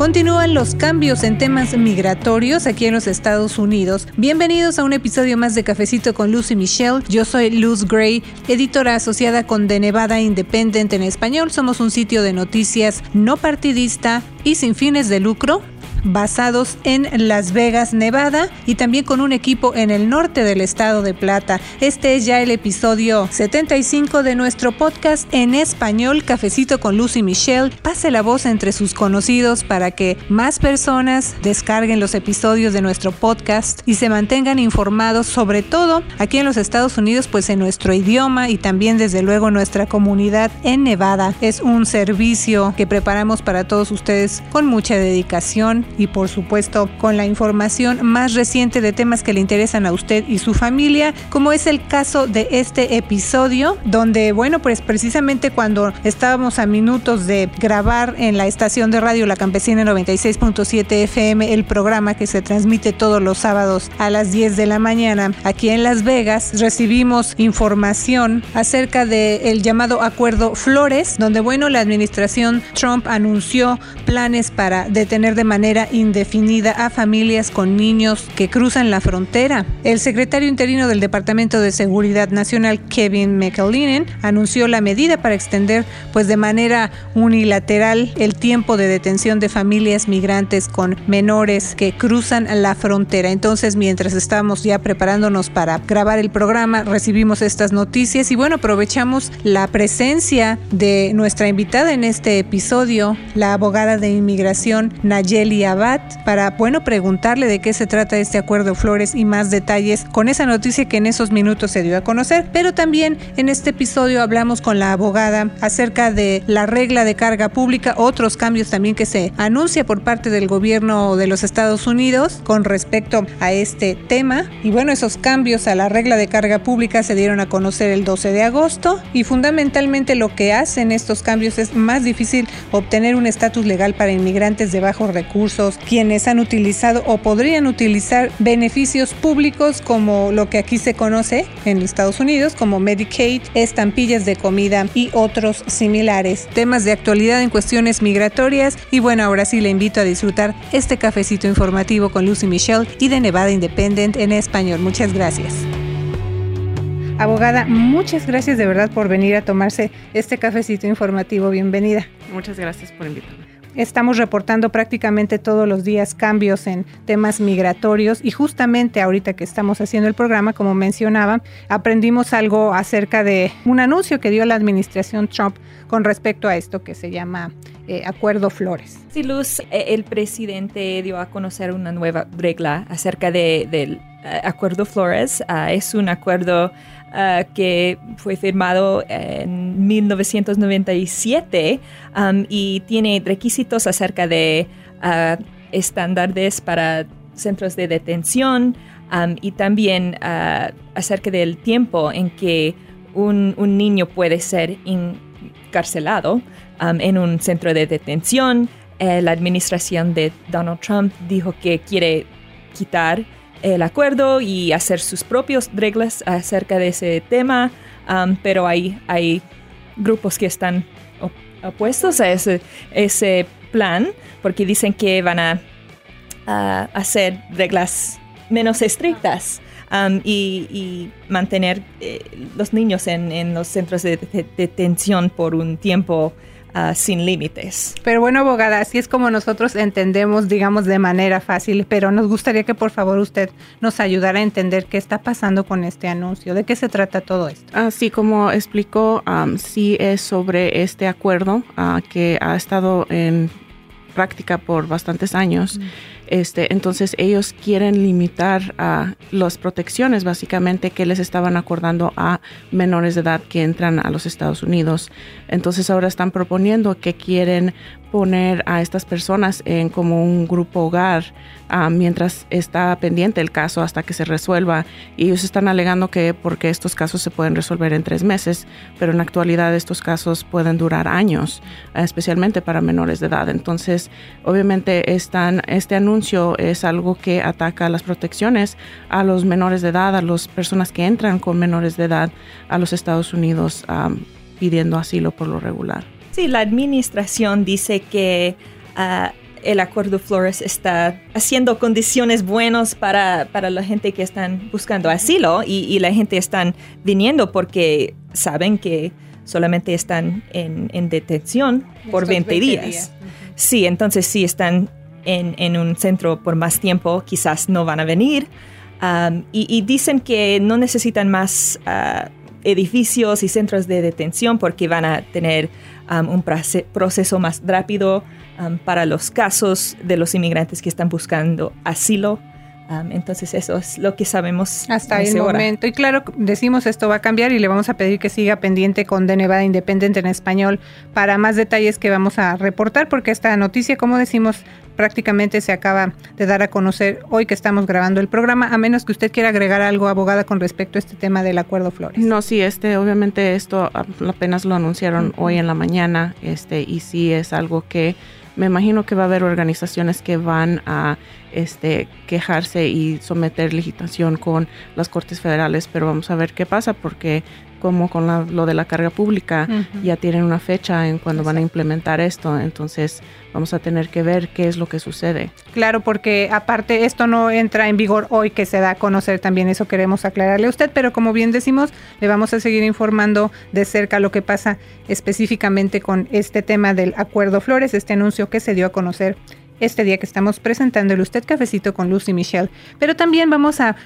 Continúan los cambios en temas migratorios aquí en los Estados Unidos. Bienvenidos a un episodio más de Cafecito con Lucy Michelle. Yo soy Luz Gray, editora asociada con The Nevada Independent en español. Somos un sitio de noticias no partidista y sin fines de lucro basados en Las Vegas, Nevada y también con un equipo en el norte del estado de Plata. Este es ya el episodio 75 de nuestro podcast en español Cafecito con Lucy Michelle. Pase la voz entre sus conocidos para que más personas descarguen los episodios de nuestro podcast y se mantengan informados sobre todo aquí en los Estados Unidos pues en nuestro idioma y también desde luego nuestra comunidad en Nevada. Es un servicio que preparamos para todos ustedes con mucha dedicación y por supuesto con la información más reciente de temas que le interesan a usted y su familia, como es el caso de este episodio, donde, bueno, pues precisamente cuando estábamos a minutos de grabar en la estación de radio La Campesina 96.7 FM el programa que se transmite todos los sábados a las 10 de la mañana aquí en Las Vegas, recibimos información acerca del llamado Acuerdo Flores, donde, bueno, la administración Trump anunció planes para detener de manera indefinida a familias con niños que cruzan la frontera. El secretario interino del Departamento de Seguridad Nacional, Kevin McAleenan, anunció la medida para extender pues de manera unilateral el tiempo de detención de familias migrantes con menores que cruzan la frontera. Entonces, mientras estábamos ya preparándonos para grabar el programa, recibimos estas noticias y bueno, aprovechamos la presencia de nuestra invitada en este episodio, la abogada de inmigración Nayeli Abad para, bueno, preguntarle de qué se trata este acuerdo Flores y más detalles con esa noticia que en esos minutos se dio a conocer. Pero también en este episodio hablamos con la abogada acerca de la regla de carga pública, otros cambios también que se anuncia por parte del gobierno de los Estados Unidos con respecto a este tema. Y bueno, esos cambios a la regla de carga pública se dieron a conocer el 12 de agosto y fundamentalmente lo que hacen estos cambios es más difícil obtener un estatus legal para inmigrantes de bajos recursos quienes han utilizado o podrían utilizar beneficios públicos como lo que aquí se conoce en Estados Unidos como Medicaid, estampillas de comida y otros similares. Temas de actualidad en cuestiones migratorias y bueno, ahora sí le invito a disfrutar este cafecito informativo con Lucy Michelle y de Nevada Independent en español. Muchas gracias. Abogada, muchas gracias de verdad por venir a tomarse este cafecito informativo. Bienvenida. Muchas gracias por invitarme. Estamos reportando prácticamente todos los días cambios en temas migratorios y justamente ahorita que estamos haciendo el programa, como mencionaba, aprendimos algo acerca de un anuncio que dio la administración Trump con respecto a esto que se llama eh, Acuerdo Flores. Sí, eh, el presidente dio a conocer una nueva regla acerca de, del eh, Acuerdo Flores. Ah, es un acuerdo Ah, que fue firmado en 1997 um, y tiene requisitos acerca de uh, estándares para centros de detención um, y también uh, acerca del tiempo en que un, niño puede ser encarcelado um, en un centro de detención. Eh, la administración de Donald Trump dijo que quiere quitar el acuerdo y hacer sus propias reglas acerca de ese tema, um, pero hay, hay grupos que están opuestos a ese, ese plan porque dicen que van a, hacer reglas menos estrictas. Um, y, mantener eh, los niños en, en, los centros de, detención por un tiempo Ah, sin límites. Pero bueno, abogada, así es como nosotros entendemos, digamos, de manera fácil, pero nos gustaría que por favor usted nos ayudara a entender qué está pasando con este anuncio, de qué se trata todo esto. Así como explicó, sí es sobre este acuerdo ah, que ha estado en práctica por bastantes años. Este, entonces ellos quieren limitar a las protecciones básicamente que les estaban acordando a menores de edad que entran a los Estados Unidos. Entonces ahora están proponiendo que quieren poner a estas personas en como un grupo hogar ah, mientras está pendiente el caso hasta que se resuelva. Y ellos están alegando que porque estos casos se pueden resolver en tres meses, pero en la actualidad estos casos pueden durar años, especialmente para menores de edad. Entonces, obviamente están, este anuncio es algo que ataca las protecciones a los menores de edad, a las personas que entran con menores de edad a los Estados Unidos ah, pidiendo asilo por lo regular. Sí, la administración dice que ah, el acuerdo Flores está haciendo condiciones buenas para, la gente que están buscando asilo y, la gente están viniendo porque saben que solamente están en, detención por 20, días. Sí, entonces si están en, un centro por más tiempo, quizás no van a venir. y, dicen que no necesitan más ah, edificios y centros de detención porque van a tener um, un proceso más rápido um, para los casos de los inmigrantes que están buscando asilo. Um, entonces eso es lo que sabemos hasta el momento. Y claro, decimos esto va a cambiar y le vamos a pedir que siga pendiente con De Nevada Independiente en español para más detalles que vamos a reportar porque esta noticia, como decimos, prácticamente se acaba de dar a conocer hoy que estamos grabando el programa, a menos que usted quiera agregar algo, abogada, con respecto a este tema del acuerdo Flores. No, sí, este, obviamente esto apenas lo anunciaron hoy en la mañana, este, y sí es algo que me imagino que va a haber organizaciones que van a este, quejarse y someter legislación con las cortes federales, pero vamos a ver qué pasa porque como con lo de la carga pública, ya tienen una fecha en cuando van a implementar esto, entonces vamos a tener que ver qué es lo que sucede. Claro, porque aparte esto no entra en vigor hoy que se da a conocer también, eso queremos aclararle a usted, pero como bien decimos, le vamos a seguir informando de cerca lo que pasa específicamente con este tema del acuerdo Flores, este anuncio que se dio a conocer este día que estamos presentando el Usted Cafecito con Lucy Michelle. Pero también vamos a,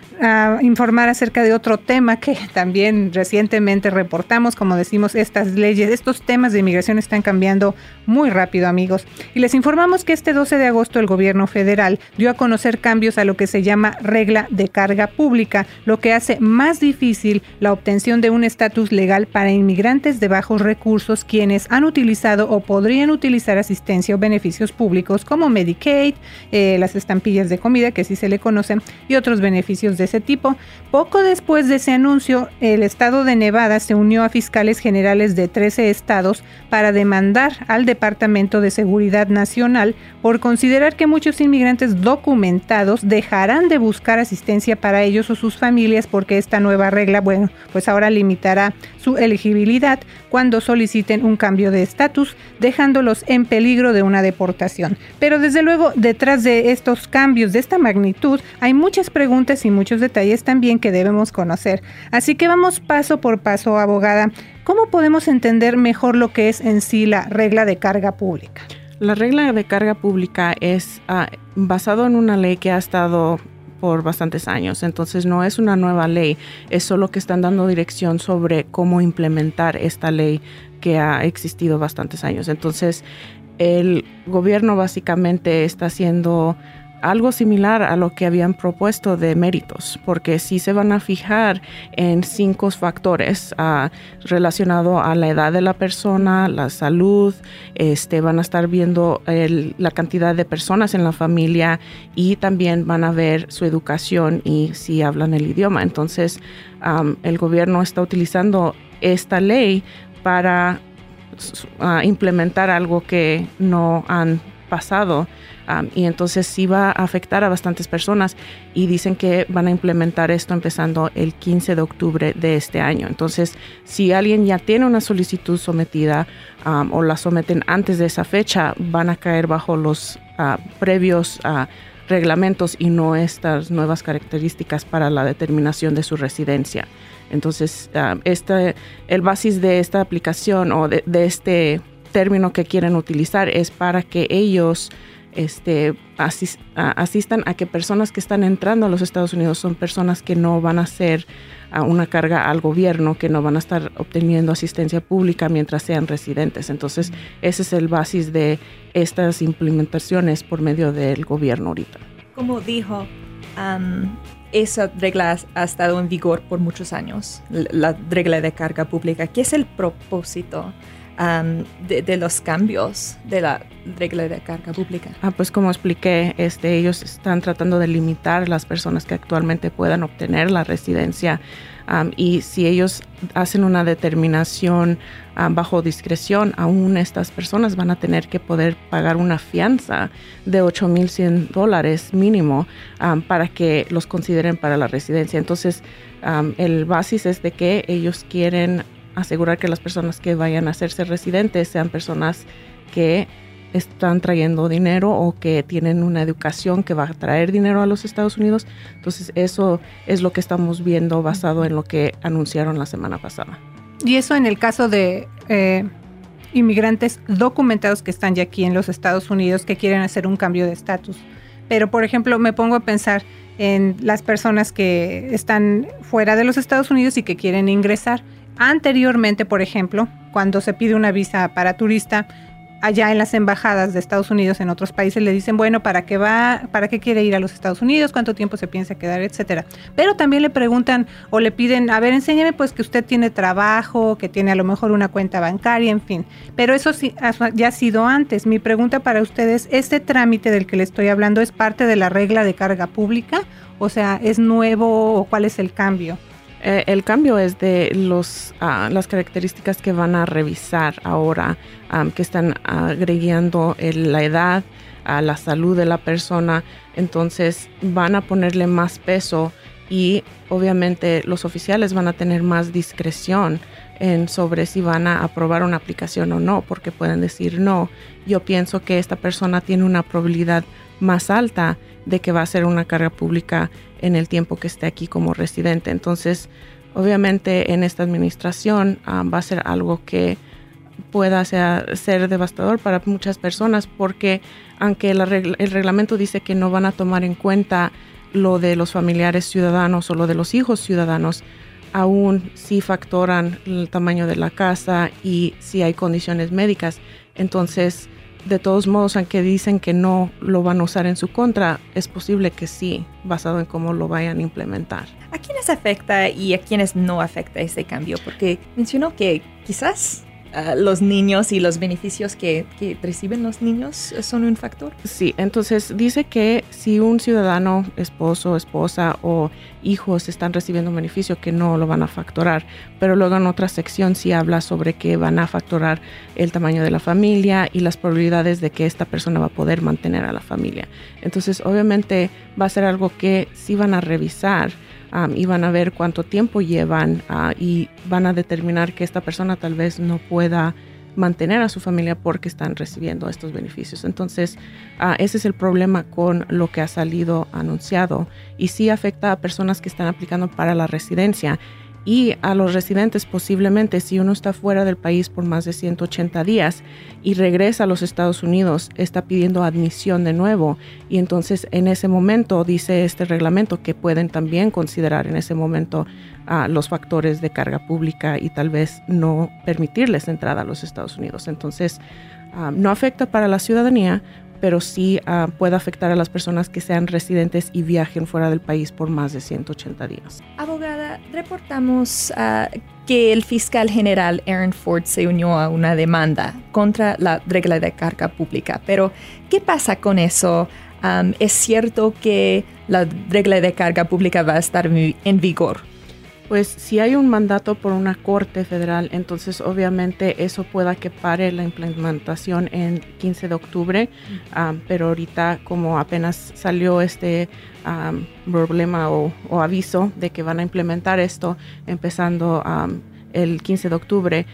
informar acerca de otro tema que también recientemente reportamos. Como decimos, estas leyes, estos temas de inmigración están cambiando muy rápido, amigos. Y les informamos que este 12 de agosto el gobierno federal dio a conocer cambios a lo que se llama regla de carga pública, lo que hace más difícil la obtención de un estatus legal para inmigrantes de bajos recursos quienes han utilizado o podrían utilizar asistencia o beneficios públicos como Medicaid, eh, las estampillas de comida, que sí se le conocen, y otros beneficios de ese tipo. Poco después de ese anuncio, el estado de Nevada se unió a fiscales generales de 13 estados para demandar al Departamento de Seguridad Nacional por considerar que muchos inmigrantes documentados dejarán de buscar asistencia para ellos o sus familias porque esta nueva regla, bueno, pues ahora limitará su elegibilidad cuando soliciten un cambio de estatus, dejándolos en peligro de una deportación. Pero desde luego, detrás de estos cambios de esta magnitud, hay muchas preguntas y muchos detalles también que debemos conocer. Así que vamos paso por paso, abogada. ¿Cómo podemos entender mejor lo que es en sí la regla de carga pública? La regla de carga pública es ah, basado en una ley que ha estado por bastantes años, entonces no es una nueva ley, es solo que están dando dirección sobre cómo implementar esta ley que ha existido bastantes años. Entonces, el gobierno básicamente está haciendo algo similar a lo que habían propuesto de méritos, porque si se van a fijar en cinco factores uh, relacionados a la edad de la persona, la salud, este, van a estar viendo la cantidad de personas en la familia y también van a ver su educación y si hablan el idioma. Entonces, el gobierno está utilizando esta ley para implementar algo que no han pasado y entonces sí va a afectar a bastantes personas y dicen que van a implementar esto empezando el 15 de octubre de este año. Entonces, si alguien ya tiene una solicitud sometida o la someten antes de esa fecha, van a caer bajo los ah, previos ah, reglamentos y no estas nuevas características para la determinación de su residencia. Entonces, este, el basis de esta aplicación o de, este término que quieren utilizar es para que ellos este, asistan a que personas que están entrando a los Estados Unidos son personas que no van a ser una carga al gobierno, que no van a estar obteniendo asistencia pública mientras sean residentes. Entonces, ese es el basis de estas implementaciones por medio del gobierno ahorita. como dijo, esa regla ha estado en vigor por muchos años, la regla de carga pública. ¿Qué es el propósito de, los cambios de la regla de carga pública? Ah, pues como expliqué, este, ellos están tratando de limitar las personas que actualmente puedan obtener la residencia y si ellos hacen una determinación bajo discreción, aún estas personas van a tener que poder pagar una fianza de 8.100 dólares mínimo para que los consideren para la residencia. Entonces, el basis es de que ellos quieren asegurar que las personas que vayan a hacerse residentes sean personas que están trayendo dinero o que tienen una educación que va a traer dinero a los Estados Unidos. Entonces eso es lo que estamos viendo basado en lo que anunciaron la semana pasada. Y eso en el caso de eh, inmigrantes documentados que están ya aquí en los Estados Unidos que quieren hacer un cambio de estatus. Pero por ejemplo me pongo a pensar en las personas que están fuera de los Estados Unidos y que quieren ingresar Anteriormente, por ejemplo, cuando se pide una visa para turista, allá en las embajadas de Estados Unidos en otros países le dicen, bueno, ¿para qué va? ¿Para qué quiere ir a los Estados Unidos? ¿Cuánto tiempo se piensa quedar? Etcétera. Pero también le preguntan o le piden, a ver, enséñame pues que usted tiene trabajo, que tiene a lo mejor una cuenta bancaria, en fin. Pero eso sí, ya ha sido antes. Mi pregunta para ustedes, ¿este trámite del que le estoy hablando es parte de la regla de carga pública? O sea, ¿es nuevo o cuál es el cambio? Eh, el cambio es de los, ah, las características que van a revisar ahora, que están agregando la edad, a la salud de la persona. Entonces van a ponerle más peso y obviamente los oficiales van a tener más discreción en sobre si van a aprobar una aplicación o no, porque pueden decir no. Yo pienso que esta persona tiene una probabilidad más alta de que va a ser una carga pública en el tiempo que esté aquí como residente. Entonces, obviamente en esta administración ah, va a ser algo que pueda ser, devastador para muchas personas porque aunque el, el reglamento dice que no van a tomar en cuenta lo de los familiares ciudadanos o lo de los hijos ciudadanos, aún si factoran el tamaño de la casa y si hay condiciones médicas. Entonces, de todos modos, aunque dicen que no lo van a usar en su contra, es posible que sí, basado en cómo lo vayan a implementar. ¿A quiénes afecta y a quiénes no afecta este cambio? Porque mencionó que quizás los niños y los beneficios que, reciben los niños son un factor? Sí, entonces dice que si un ciudadano, esposo, esposa o hijos están recibiendo un beneficio que no lo van a factorar, pero luego en otra sección sí habla sobre que van a factorar el tamaño de la familia y las probabilidades de que esta persona va a poder mantener a la familia. Entonces obviamente va a ser algo que sí van a revisar y van a ver cuánto tiempo llevan ah, y van a determinar que esta persona tal vez no pueda mantener a su familia porque están recibiendo estos beneficios. Entonces, ah, ese es el problema con lo que ha salido anunciado y sí afecta a personas que están aplicando para la residencia y a los residentes posiblemente si uno está fuera del país por más de 180 días y regresa a los Estados Unidos, está pidiendo admisión de nuevo y entonces en ese momento dice este reglamento que pueden también considerar en ese momento a los factores de carga pública y tal vez no permitirles entrada a los Estados Unidos. Entonces, ah, no afecta para la ciudadanía, pero sí ah, puede afectar a las personas que sean residentes y viajen fuera del país por más de 180 días. Abogada, reportamos ah, que el fiscal general Aaron Ford se unió a una demanda contra la regla de carga pública, pero ¿qué pasa con eso? ¿Es cierto que la regla de carga pública va a estar en vigor? Pues si hay un mandato por una corte federal, entonces obviamente eso pueda que pare la implementación en 15 de octubre, pero ahorita como apenas salió este problema o, aviso de que van a implementar esto empezando el 15 de octubre,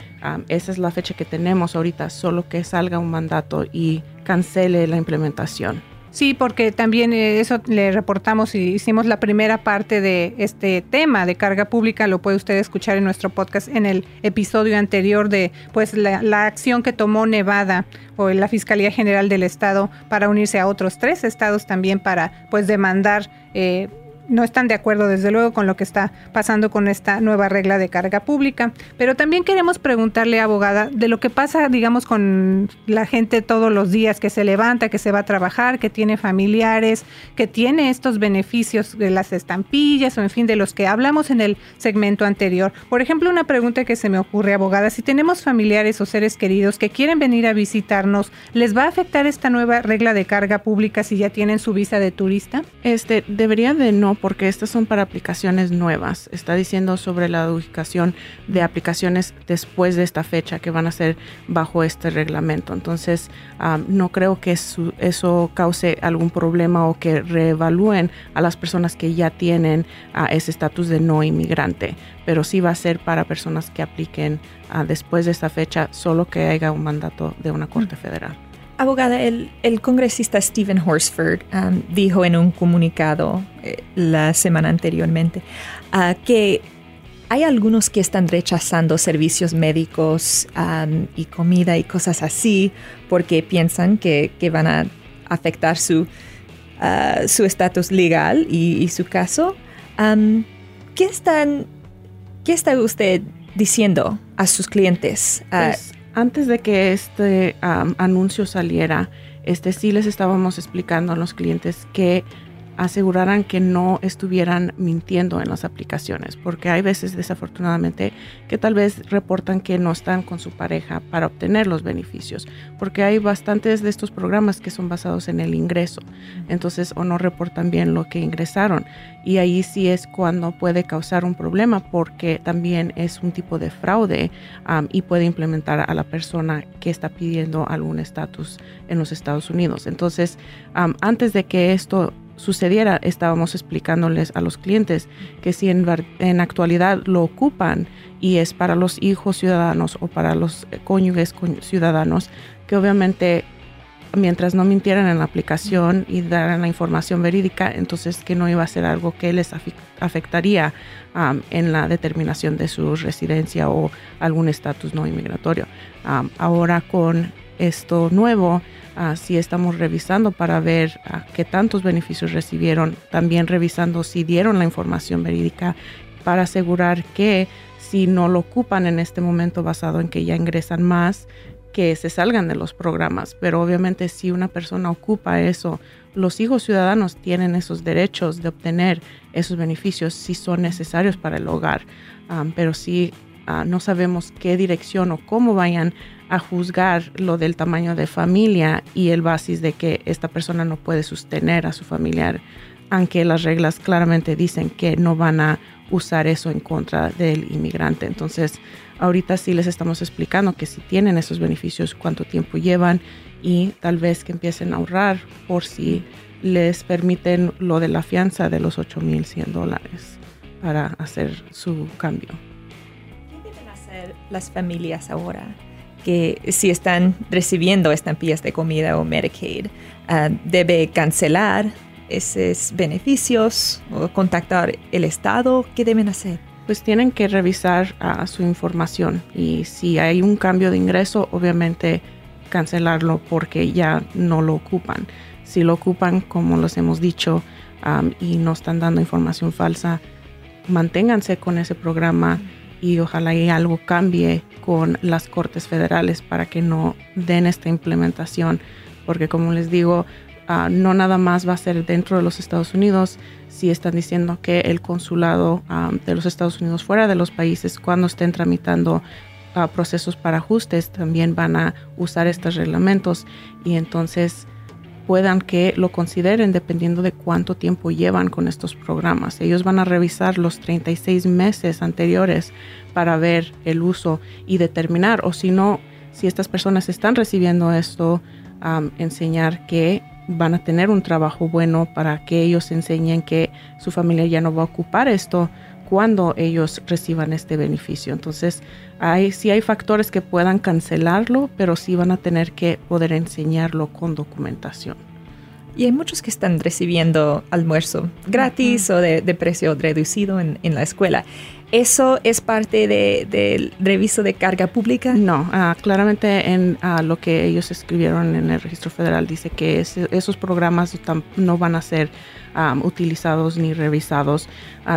esa es la fecha que tenemos ahorita, solo que salga un mandato y cancele la implementación. Sí, porque también eh, eso le reportamos y hicimos la primera parte de este tema de carga pública, lo puede usted escuchar en nuestro podcast en el episodio anterior de pues la, acción que tomó Nevada o la Fiscalía General del Estado para unirse a otros tres estados también para pues demandar eh, no están de acuerdo desde luego con lo que está pasando con esta nueva regla de carga pública. Pero también queremos preguntarle, abogada, de lo que pasa, digamos, con la gente todos los días que se levanta, que se va a trabajar, que tiene familiares, que tiene estos beneficios de las estampillas o en fin, de los que hablamos en el segmento anterior. Por ejemplo, una pregunta que se me ocurre, abogada, si tenemos familiares o seres queridos que quieren venir a visitarnos, ¿les va a afectar esta nueva regla de carga pública si ya tienen su visa de turista? Este, debería de no porque estas son para aplicaciones nuevas. Está diciendo sobre la educación de aplicaciones después de esta fecha que van a ser bajo este reglamento. Entonces, no creo que eso cause algún problema o que reevalúen a las personas que ya tienen ese estatus de no inmigrante. Pero sí va a ser para personas que apliquen después de esta fecha, solo que haya un mandato de una corte mm. federal. Abogada, el, congresista Stephen Horsford um, dijo en un comunicado eh, la semana anteriormente uh, que hay algunos que están rechazando servicios médicos um, y comida y cosas así porque piensan que, van a afectar su su estatus legal y, su caso. Um, ¿qué, están, ¿Qué está usted diciendo a sus clientes? Pues, antes de que este anuncio saliera, este sí les estábamos explicando a los clientes que aseguraran que no estuvieran mintiendo en las aplicaciones, porque hay veces desafortunadamente que tal vez reportan que no están con su pareja para obtener los beneficios, porque hay bastantes de estos programas que son basados en el ingreso, entonces o no reportan bien lo que ingresaron y ahí sí es cuando puede causar un problema porque también es un tipo de fraude y puede implementar a la persona que está pidiendo algún estatus en los Estados Unidos. Entonces, antes de que esto sucediera, estábamos explicándoles a los clientes que si en, en, actualidad lo ocupan y es para los hijos ciudadanos o para los cónyuges ciudadanos, que obviamente mientras no mintieran en la aplicación y daran la información verídica, entonces que no iba a ser algo que les afectaría en la determinación de su residencia o algún estatus no inmigratorio. Ahora con esto nuevo, sí estamos revisando para ver uh, qué tantos beneficios recibieron, también revisando si dieron la información verídica para asegurar que si no lo ocupan en este momento basado en que ya ingresan más, que se salgan de los programas, pero obviamente si una persona ocupa eso, los hijos ciudadanos tienen esos derechos de obtener esos beneficios si son necesarios para el hogar, pero si ah, no sabemos qué dirección o cómo vayan a juzgar lo del tamaño de familia y el basis de que esta persona no puede sostener a su familiar, aunque las reglas claramente dicen que no van a usar eso en contra del inmigrante. Entonces, ahorita sí les estamos explicando que si tienen esos beneficios, cuánto tiempo llevan y tal vez que empiecen a ahorrar por si les permiten lo de la fianza de los 8.100 dólares para hacer su cambio. ¿Qué deben hacer las familias ahora? Que si están recibiendo estampillas de comida o Medicaid, ah, debe cancelar esos beneficios o contactar el Estado? ¿Qué deben hacer? Pues tienen que revisar ah, su información y si hay un cambio de ingreso, obviamente cancelarlo porque ya no lo ocupan. Si lo ocupan, como los hemos dicho, y no están dando información falsa, manténganse con ese programa y ojalá y algo cambie con las cortes federales para que no den esta implementación, porque como les digo, Ah, no nada más va a ser dentro de los Estados Unidos, si están diciendo que el consulado ah, de los Estados Unidos fuera de los países, cuando estén tramitando ah, procesos para ajustes, también van a usar estos reglamentos. Y entonces puedan que lo consideren dependiendo de cuánto tiempo llevan con estos programas. Ellos van a revisar los 36 meses anteriores para ver el uso y determinar, o si no, si estas personas están recibiendo esto, enseñar que van a tener un trabajo bueno para que ellos enseñen que su familia ya no va a ocupar esto cuando ellos reciban este beneficio. Entonces, hay, sí hay factores que puedan cancelarlo, pero sí van a tener que poder enseñarlo con documentación. Y hay muchos que están recibiendo almuerzo gratis o de, precio reducido en, la escuela. ¿Eso es parte del reviso de carga pública? No, ah, claramente en ah, lo que ellos escribieron en el registro federal dice que esos programas no van a ser utilizados ni revisados.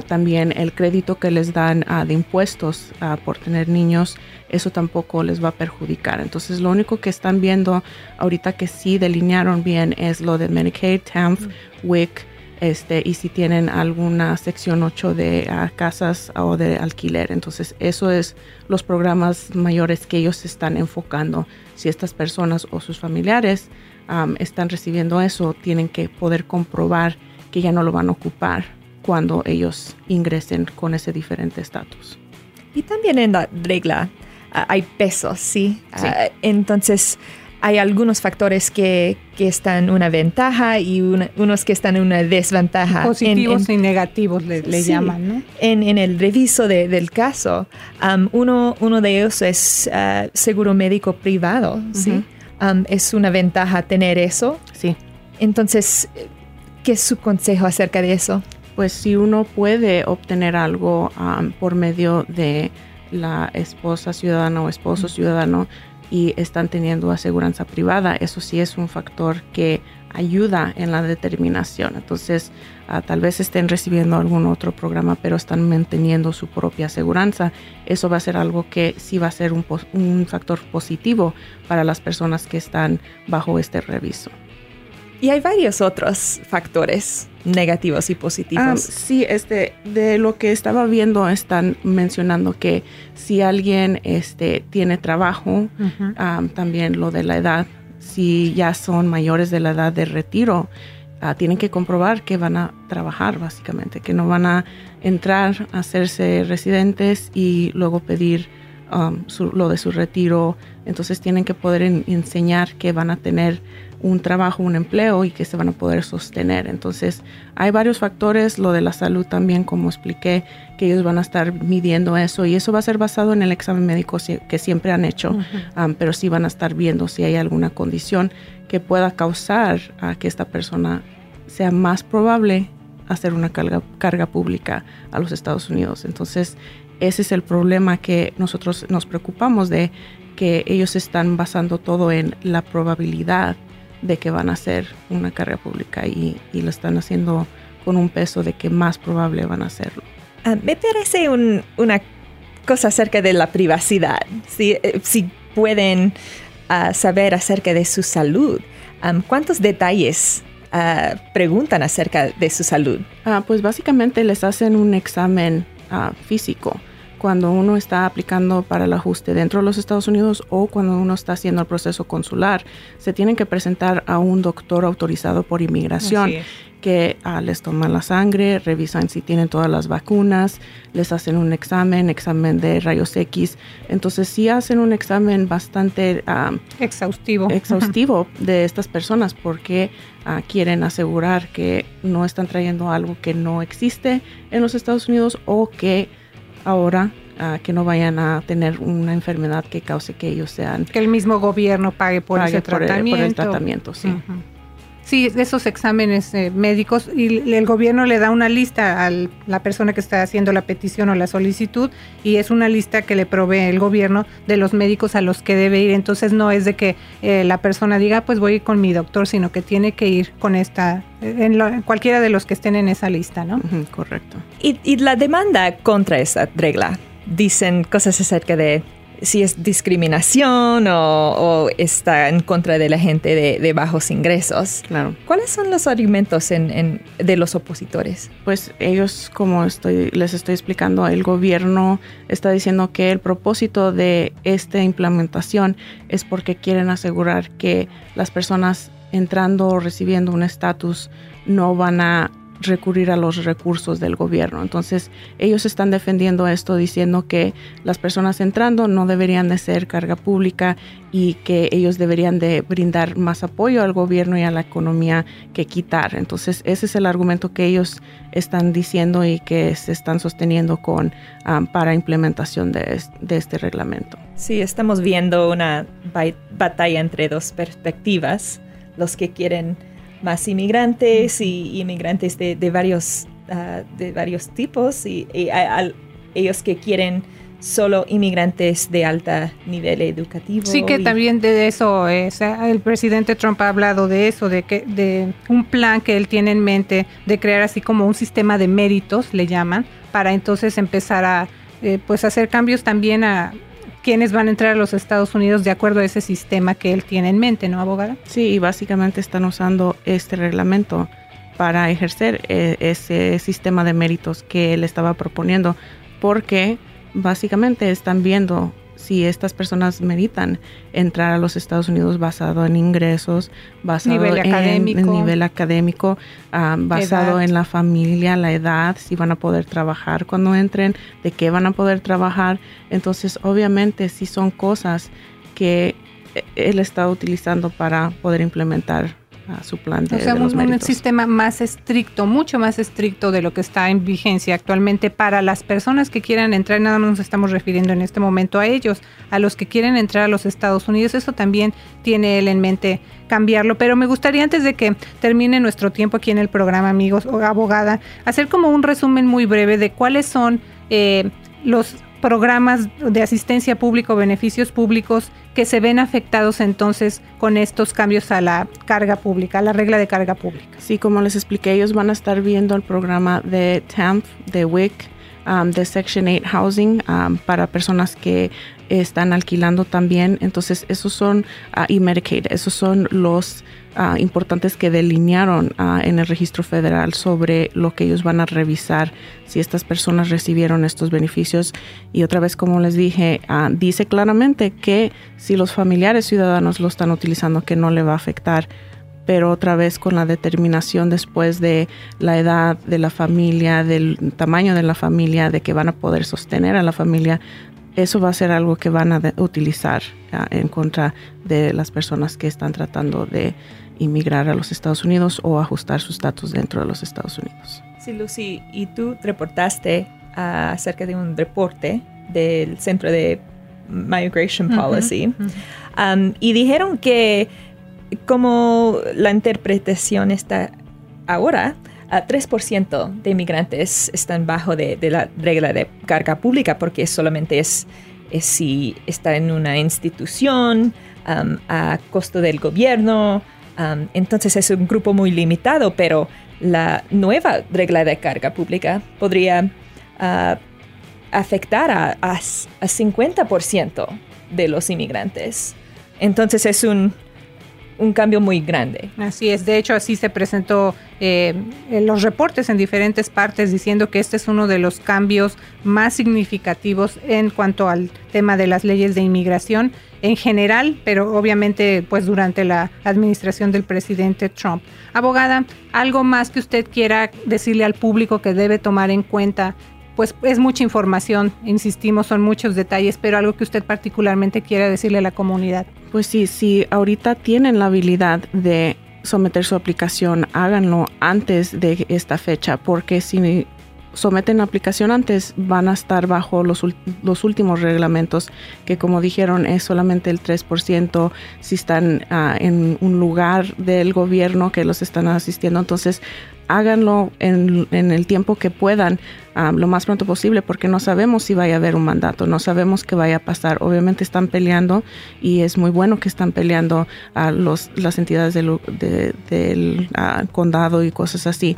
También el crédito que les dan de impuestos por tener niños, eso tampoco les va a perjudicar. Entonces lo único que están viendo ahorita que sí delinearon bien es lo de Medicaid, TAMF, WIC este, y si tienen alguna sección 8 de ah, casas o de alquiler. Entonces, eso es los programas mayores que ellos están enfocando. Si estas personas o sus familiares están recibiendo eso, tienen que poder comprobar que ya no lo van a ocupar cuando ellos ingresen con ese diferente estatus. Y también en la regla ah, hay pesos, ¿sí? Ah, entonces, hay algunos factores que, que están en una ventaja y unos que están en una desventaja. Positivos y negativos le, llaman, ¿no? En, en el reviso del caso, um, uno, uno de ellos es uh, seguro médico privado, ¿sí? Um, es una ventaja tener eso. Sí. Entonces, ¿qué es su consejo acerca de eso? Pues si uno puede obtener algo um, por medio de la esposa ciudadana o esposo ciudadano, y están teniendo aseguranza privada, eso sí es un factor que ayuda en la determinación. Entonces, ah, tal vez estén recibiendo algún otro programa, pero están manteniendo su propia aseguranza. Eso va a ser algo que sí va a ser un, un factor positivo para las personas que están bajo este reviso. Y hay varios otros factores negativos y positivos. Ah, sí, este, de lo que estaba viendo están mencionando que si alguien este, tiene trabajo, también lo de la edad, si ya son mayores de la edad de retiro, ah, tienen que comprobar que van a trabajar básicamente, que no van a entrar a hacerse residentes y luego pedir lo de su retiro. Entonces tienen que poder enseñar que van a tener un trabajo, un empleo y que se van a poder sostener. Entonces, hay varios factores, lo de la salud también, como expliqué, que ellos van a estar midiendo eso y eso va a ser basado en el examen médico que siempre han hecho, um, pero sí van a estar viendo si hay alguna condición que pueda causar a que esta persona sea más probable hacer una carga, carga pública a los Estados Unidos. Entonces, ese es el problema que nosotros nos preocupamos de que ellos están basando todo en la probabilidad de que van a hacer una carrera pública y, lo están haciendo con un peso de que más probable van a hacerlo. Ah, me parece una cosa acerca de la privacidad, si, eh, si pueden ah, saber acerca de su salud. ¿Cuántos detalles ah, preguntan acerca de su salud? pues básicamente les hacen un examen físico cuando uno está aplicando para el ajuste dentro de los Estados Unidos o cuando uno está haciendo el proceso consular, se tienen que presentar a un doctor autorizado por inmigración que ah, les toman la sangre, revisan si tienen todas las vacunas, les hacen un examen, examen de rayos X. Entonces sí hacen un examen bastante ah, exhaustivo, exhaustivo de estas personas porque ah, quieren asegurar que no están trayendo algo que no existe en los Estados Unidos o que ahora que no vayan a tener una enfermedad que cause que ellos sean... Que el mismo gobierno pague por ese tratamiento. por el tratamiento, sí. Sí, esos exámenes eh, médicos y el gobierno le da una lista a la persona que está haciendo la petición o la solicitud y es una lista que le provee el gobierno de los médicos a los que debe ir. Entonces no es de que eh, la persona diga, pues voy con mi doctor, sino que tiene que ir con esta, en, cualquiera de los que estén en esa lista, ¿no? correcto. Y, y la demanda contra esa regla, dicen cosas acerca de si es discriminación o, está en contra de la gente de, bajos ingresos. Claro. ¿Cuáles son los argumentos de los opositores? Pues ellos, como estoy, les estoy explicando, el gobierno está diciendo que el propósito de esta implementación es porque quieren asegurar que las personas entrando o recibiendo un estatus no van a recurrir a los recursos del gobierno. Entonces, ellos están defendiendo esto diciendo que las personas entrando no deberían de ser carga pública y que ellos deberían de brindar más apoyo al gobierno y a la economía que quitar. Entonces, ese es el argumento que ellos están diciendo y que se están sosteniendo con um, para implementación de, de este reglamento. Sí, estamos viendo una batalla entre dos perspectivas, los que quieren más inmigrantes y inmigrantes de, varios, ah, de varios tipos y, ellos que quieren solo inmigrantes de alta nivel educativo. Sí, que también de eso es, el presidente Trump ha hablado de eso, de que de un plan que él tiene en mente de crear así como un sistema de méritos, le llaman, para entonces empezar a eh, pues hacer cambios también a quienes van a entrar a los Estados Unidos de acuerdo a ese sistema que él tiene en mente, ¿no, abogada? Sí, y básicamente están usando este reglamento para ejercer eh, ese sistema de méritos que él estaba proponiendo, porque básicamente están viendo si estas personas meritan entrar a los Estados Unidos basado en ingresos, basado en, académico. nivel académico, ah, basado en la familia, la edad, si van a poder trabajar cuando entren, de qué van a poder trabajar. Entonces, obviamente, si son cosas que eh, él está utilizando para poder implementar a su plan de, o sea, un, sistema más estricto, mucho más estricto de lo que está en vigencia actualmente para las personas que quieran entrar, nada más nos estamos refiriendo en este momento a ellos, a los que quieren entrar a los Estados Unidos, eso también tiene él en mente cambiarlo, pero me gustaría antes de que termine nuestro tiempo aquí en el programa, amigos o abogada, hacer como un resumen muy breve de cuáles son eh, los programas de asistencia pública o beneficios públicos que se ven afectados entonces con estos cambios a la carga pública, a la regla de carga pública. Sí, como les expliqué, ellos van a estar viendo el programa de TAMP, de WIC, um, de Section 8 Housing um, para personas que están alquilando también. Entonces, esos son, uh, y Medicaid, esos son los Ah, importantes que delinearon ah, en el registro federal sobre lo que ellos van a revisar si estas personas recibieron estos beneficios. Y otra vez, como les dije, dice claramente que si los familiares ciudadanos lo están utilizando, que no le va a afectar. Pero otra vez con la determinación después de la edad de la familia, del tamaño de la familia, de que van a poder sostener a la familia, eso va a ser algo que van a utilizar en contra de las personas que están tratando de inmigrar a los Estados Unidos o ajustar su estatus dentro de los Estados Unidos. Sí, Lucy, y tú reportaste acerca de un reporte del Centro de Migration Policy um, y dijeron que como la interpretación está ahora, a 3% de inmigrantes están bajo de, la regla de carga pública porque solamente es, si está en una institución a costo del gobierno entonces es un grupo muy limitado, pero la nueva regla de carga pública podría ah, afectar a, a, 50% de los inmigrantes. Entonces es un, un cambio muy grande. Así es, de hecho así se presentó eh, en los reportes en diferentes partes diciendo que este es uno de los cambios más significativos en cuanto al tema de las leyes de inmigración en general, pero obviamente pues durante la administración del presidente Trump. Abogada, ¿algo más que usted quiera decirle al público que debe tomar en cuenta pues es mucha información, insistimos, son muchos detalles, pero algo que usted particularmente quiera decirle a la comunidad. Pues sí, si ahorita tienen la habilidad de someter su aplicación, háganlo antes de esta fecha, porque si someten la aplicación antes van a estar bajo los, los últimos reglamentos, que como dijeron es solamente el 3% si están ah, en un lugar del gobierno que los están asistiendo. Entonces, háganlo en, el tiempo que puedan, lo más pronto posible, porque no sabemos si vaya a haber un mandato, no sabemos qué vaya a pasar. Obviamente están peleando y es muy bueno que están peleando a las entidades del, del condado y cosas así.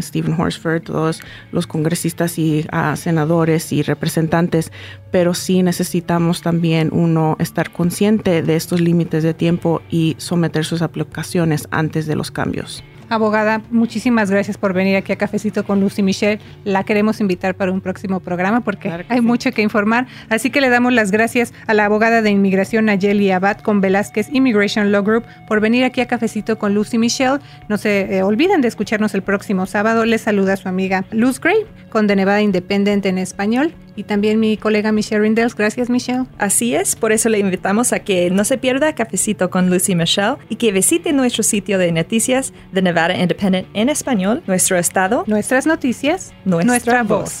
Stephen Horsford, todos los congresistas y senadores y representantes, pero sí necesitamos también uno estar consciente de estos límites de tiempo y someter sus aplicaciones antes de los cambios. Abogada, muchísimas gracias por venir aquí a Cafecito con Lucy Michelle. La queremos invitar para un próximo programa porque hay mucho que informar. Así que le damos las gracias a la abogada de inmigración Nayeli Abad con Velázquez Immigration Law Group por venir aquí a Cafecito con Lucy Michelle. No se eh, olviden de escucharnos el próximo sábado. Les saluda su amiga Luz Gray con De Nevada Independiente en español y también mi colega Michelle Rindels. Gracias, Michelle. Así es, por eso le invitamos a que no se pierda Cafecito con Lucy Michelle y que visite nuestro sitio de noticias de Nevada Independent en español, nuestro estado, nuestras noticias, nuestra, voz.